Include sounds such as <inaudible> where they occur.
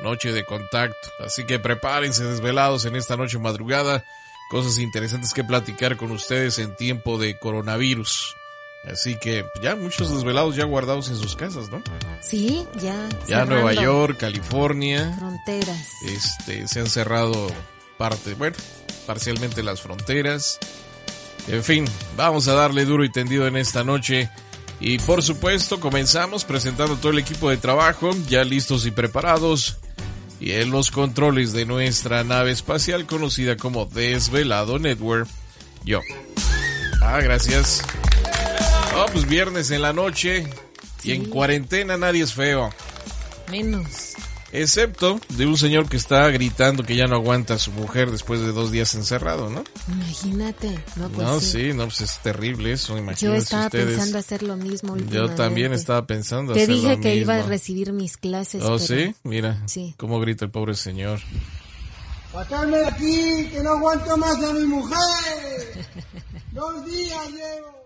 noche de contacto. Así que prepárense desvelados en esta noche madrugada. Cosas interesantes que platicar con ustedes en tiempo de coronavirus. Así que ya muchos desvelados ya guardados en sus casas, ¿no? Sí, ya. Ya Nueva York, California. Fronteras. Este, se han cerrado parte, bueno, parcialmente las fronteras. En fin, vamos a darle duro y tendido en esta noche. Y por supuesto, comenzamos presentando todo el equipo de trabajo, ya listos y preparados y en los controles de nuestra nave espacial conocida como Desvelado Network, yo. Ah, gracias. Oh, pues viernes en la noche y en cuarentena nadie es feo. Menos. Excepto de un señor que está gritando que ya no aguanta a su mujer después de dos días encerrado, ¿no? Imagínate. No, pues no sí. sí. no, pues es terrible eso, imagínense Yo estaba ustedes. pensando hacer lo mismo. Yo también estaba pensando Te hacer dije lo que iba a recibir mis clases. Oh, pero- sí, mira. Sí. Cómo grita el pobre señor. ¡Sacarme de aquí, que no aguanto más a mi mujer! <laughs> ¡Dos días llevo!